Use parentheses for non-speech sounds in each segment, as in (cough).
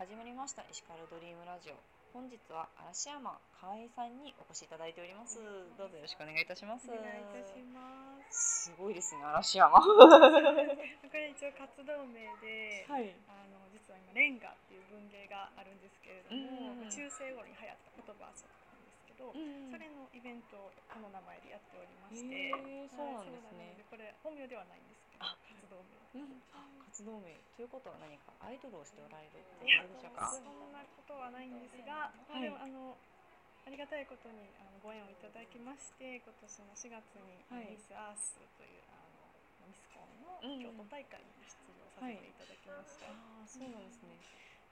始まりました石川ドリームラジオ。本日は嵐山河合さんにお越しいただいております。どうぞよろしくお願いいたします。お願いいたします。すごいですね嵐山。は (laughs) これ一応活動名で、い。あの実は今レンガっていう文芸があるんですけれども、うん。中世頃に流行った言葉遊びなんですけど、それのイベントをこの名前でやっておりまして、へーそうなんですね。はこれ本名ではないんですあ活動名。うん。あ活動名。ということは何かアイドルをしておられるっていや。ことでしょうか？そんなことはないんですが、まあはい。でもあのありがたいことにあのご縁をいただきまして今年の4月にはい。ミスアースというあのミスコンのうん京都大会に出場させていただきました。ああそうなんですね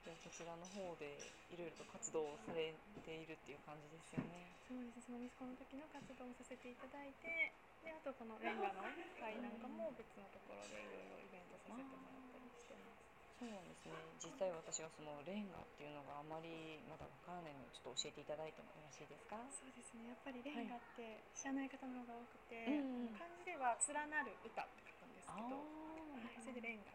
じゃあそちらの方でいろいろと活動をされているっていう感じですよね。そうです。そのミスコンの時の活動もさせていただいてであとこのレンガの会なんかも別のところでいろいろイベントさせてもらったりしてます。そうなんですね。実際私がそのレンガっていうのがあまりまだわからないのでちょっと教えていただいてもよろしいですか？そうですね。やっぱりレンガって知らない方の方が多くて、うんうん。漢字では連なる歌って書くんですけあど、ーはい、それでレンガ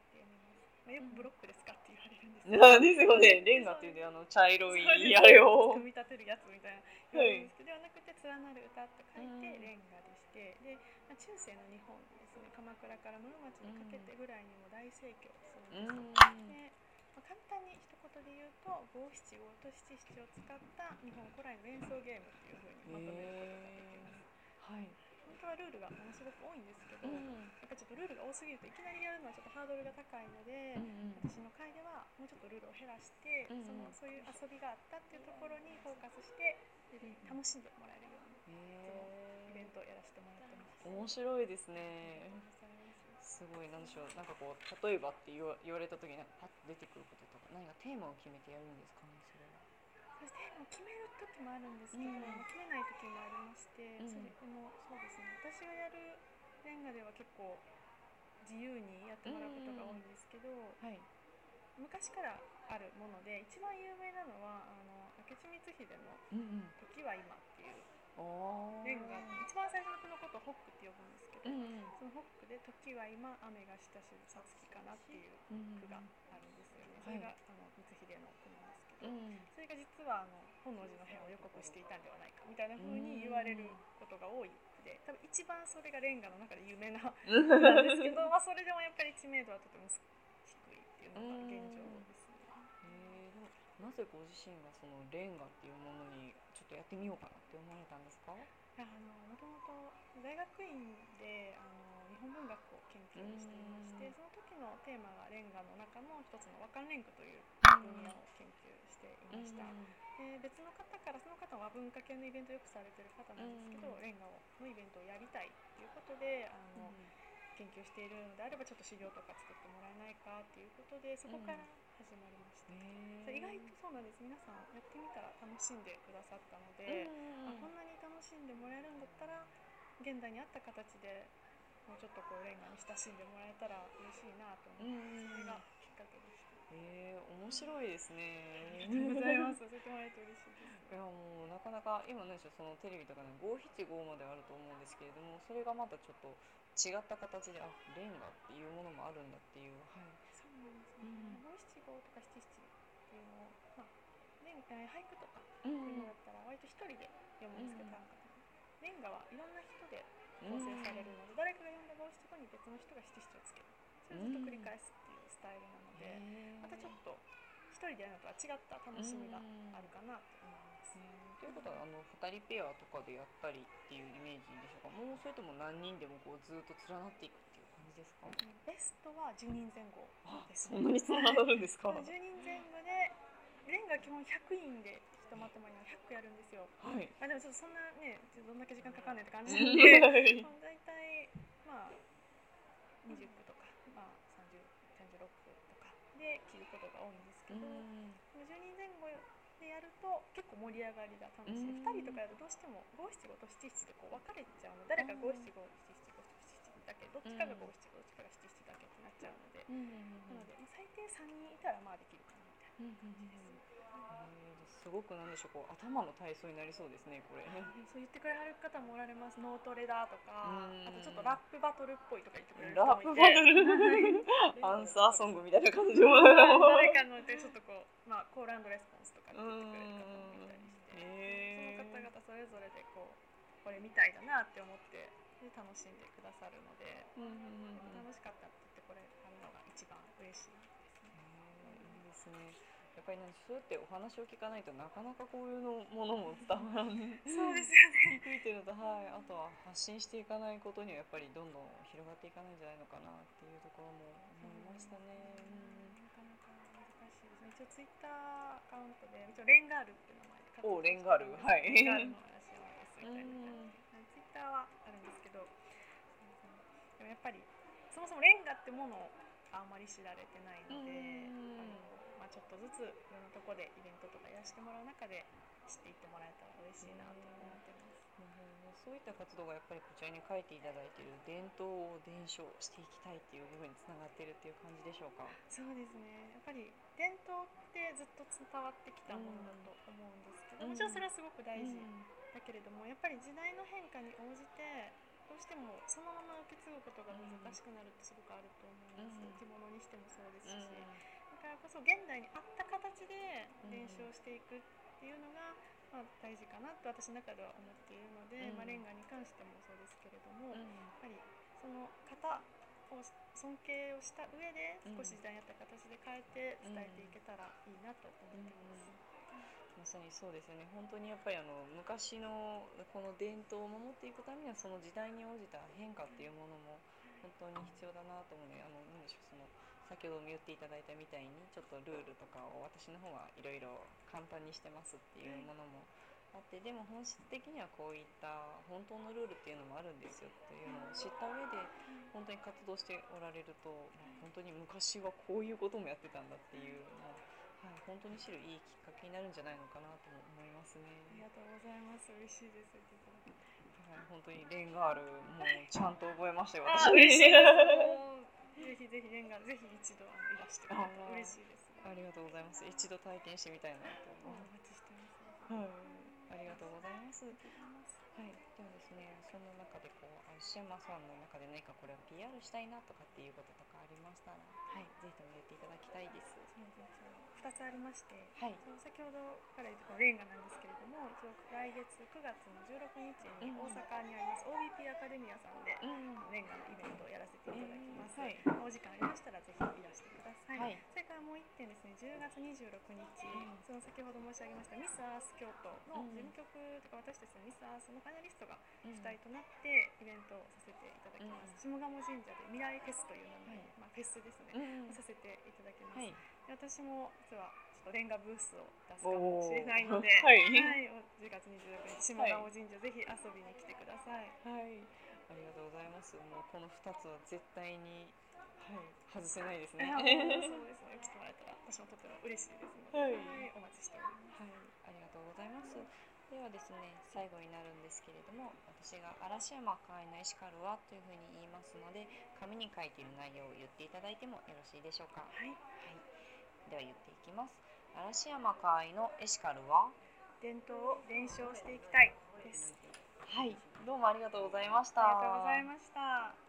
まあ、よくブロックですかって言われるんですなん (laughs) ですよね。レンガっていうねあの茶色いあれを。(laughs) 組み立てるやつみたいな言われるんですけど、ではなくて連なる歌って書いてうん。レンガでしてで、まあ、中世の日本ですね。鎌倉から室町にかけてぐらいにも大盛況するうんんですよ。でまあ、簡単に一言で言うと五七五と七七を使った日本古来の連想ゲームっていうふうにまとめることができます。はい、本当はルールがものすごく多いんですけど、うん。やっぱちょっとルールが多すぎるといきなりやるのはちょっとハードルが高いので、うん私の会ではもうちょっとルールを減らして、うんうん。そのそういう遊びがあったっていうところにフォーカスしてで楽しんでもらえるようにイベントをやらせてもらってます。面白いですね。す。ごいなんでしょう。なんかこう例えばって言われた時になんかパッと出てくることとか何かテーマを決めてやるんですか？ねそれはそしてもう決める時もあるんですけど、うん。決めない時もありまして、うん。それでもそうですね。私がやるレンガでは結構自由にやってもらうことが多いんですけど、はい。昔からあるもので一番有名なのはあの明智光秀のうんうん「時は今」っていうレンガ一番最初の句のことをホックって呼ぶんですけど、うんうん。そのホックで「時は今雨がしたしさつきかな」っていううん句があるんですよね。そはい。れが、あの光秀のど、うん。それが実はあの本能寺の変を予告していたんではないかみたいな風に言われることが多い句で多分一番それがレンガの中で有名な (laughs) 句なん。ですけど、まあ、それでもやっぱり知名度はとても低いっていうのが現状ですね。へーなぜご自身がそのレンガっていうものにちょっとやってみようかなって思われたんですかあのもともと大学院であの日本文学を研究していましてうん。その時のテーマがレンガの中の一つの和漢レンガという分野を研究していました、で別の方からその方は文化系のイベントをよくされてる方なんですけど、うん。レンガをのイベントをやりたいということであの、研究しているのであればちょっと資料とか作ってもらえないかということでそこから始まりました、そう意外とそうなんです。皆さんやってみたら楽しんでくださったので、あこんなに楽しんでもらえるんだったら現代に合った形でもうちょっとこうレンガに親しんでもらえたら嬉しいなと思って、それがきっかけでした。えー、面白いですね。ありがとうございます。教えてもらえて嬉しいです。いやもうなかなか今何でしょうそのテレビとかね五七五まであると思うんですけれどもそれがまたちょっと違った形であレンガっていうものもあるんだっていうはいそうなんですねうん。五七五とか七七っていうのを、まあ、レンガ俳句とかうっていうのだったら割と一人で読むんですけど、うんかレンガはいろんな人で構成されるので、誰かが読んだ五七五に別の人が七七をつける。それをずっと繰り返すっていうスタイルなので、またちょっと一人でやるのとは違った楽しみがあるかなと思います。ということはあの二人ペアとかでやったりっていうイメージでしょうか？もうそれとも何人でもこうずっと連なっていくっていう感じですか？ベストは10人前後あです、そんなに連なるんですか？10人前後でレンガ基本100人でまとまりの100やるんですよ。はい。あでもちょっとそんなねどんだけ時間かかんねんって感じはなんで、(laughs) い。まあ、大体まあ20句とか、まあ、30 36句とかで切ることが多いんですけど、10人前後でやると結構盛り上がりが楽しい、うん。2人とかやるとどうしても五七五と七七でこう分かれちゃうの誰か五七五七七五七七だけどっちかが五七五どっちかが七七だけってなっちゃうので、なので、まあ、最低3人いたらまあできるかなみたいうんうんうんえーすごくなんでしょうこう頭の体操になりそうですねこれ。(laughs) そう言ってくれはる方もおられます脳トレだとかうんあとちょっとラップバトルっぽいとか言ってくれる人ラップもいてバトル？(laughs) アンサーソングみたいな感じも。誰かのでちょっとこう、まあ、コールレスポンスとか言ってくれる方もいたりして、その方々それぞれでこうこれみたいだなって思ってで楽しんでくださるので、うんうんうんうん楽しかったって言ってこれあるのが一番嬉しいですね。いいですね。やっぱりなんかそうやってお話を聞かないとなかなかこういうのものも伝わらない。そうですよね。聞いてるとはい。あとは発信していかないことにはやっぱりどんどん広がっていかないんじゃないのかなっていうところも思いましたね。なかなか難しいですね。一応ツイッターアカウントで一応レンガールって名前でおレンガールはい。レンガールの嵐山ですみたいなツイッターはあるんですけど、でもやっぱりそもそもレンガってものをあんまり知られてないので、ちょっとずついろんなとこでイベントとかやらせてもらう中で知っていってもらえたら嬉しいなと思ってます。そういった活動がやっぱりこちらに書いていただいている伝統を伝承していきたいっていう部分につながっているっていう感じでしょうか。そうですね。やっぱり伝統ってずっと伝わってきたものだと思うんですけど、うん。もちろんそれはすごく大事うんだけれどもやっぱり時代の変化に応じてどうしてもそのまま受け継ぐことが難しくなるってすごくあると思うんです、うん。着物にしてもそうですし、うん現代に合った形で伝承していくっていうのが、まあ、大事かなと私の中では思っているので、うん。まあ、レンガに関してもそうですけれども、やっうんぱりその方を尊敬をした上でうん。少し時代に合った形で変えて伝えていけたらいいなと思ってます。まさにそうですよね。本当にやっぱりあの昔のこの伝統を守っていくためにはその時代に応じた変化っていうものも本当に必要だなと思う。のであのなんでしょうその先ほども言っていただいたみたいにちょっとルールとかを私の方はいろいろ簡単にしてますっていうものもあってでも本質的にはこういった本当のルールっていうのもあるんですよっていうのを知った上で本当に活動しておられると、まあ本当に昔はこういうこともやってたんだっていうのをはい、本当に知るいいきっかけになるんじゃないのかなとも思いますね。ありがとうございます。嬉しいです。はい、本当にレンガールもうちゃんと覚えましたよ。あ私嬉しい (laughs) ぜひぜひレンガぜひ一度あのいらしてくれたら嬉しいです。ありがとうございます。一度体験してみたいなとお思い待ちしてます。ます。はい、ありがとうございます。はい、ではですね、その中でこう、あシェマさんの中で何かこれを PR したいなとかっていうこととかありましたら、はい、ぜひとも言っていただきたいです。そうですね二つありまして、はい。その先ほどから言ったレンガなんですけれども、一応来月9月の16日に大阪にあります OBP アカデミアさんで、うん、レンガのイベントをやらせていただきます。はい。お時間ありましたらぜひいらしてください。はい。それからもう一点ですね、10月26日、うん。その先ほど申し上げましたミスアース京都のうん。事務局とか私たちのミスアースのファイナリストがうん。主体となってイベントをさせていただきます。下鴨神社で未来フェスという名前で、まあ、フェスですね、うん、させていただきます。私も実はちょっとレンガブースを出すかもしれないので、はいはい、お10月26日下鴨神社、ぜひ遊びに来てください。はい、ありがとうございます。もうこの二つは絶対に、はい、外せないですね。そうですね。来てもらえたら私もとても嬉しいですので、はいお待ちしております。ありがとうございます。ではですね、最後になるんですけれども、私が嵐山会のエシカルはというふうに言いますので、紙に書いている内容を言っていただいてもよろしいでしょうか。はい、はい、では言っていきます。嵐山会のエシカルは、伝統を伝承していきたいです。はい、どうもありがとうございました。ありがとうございました。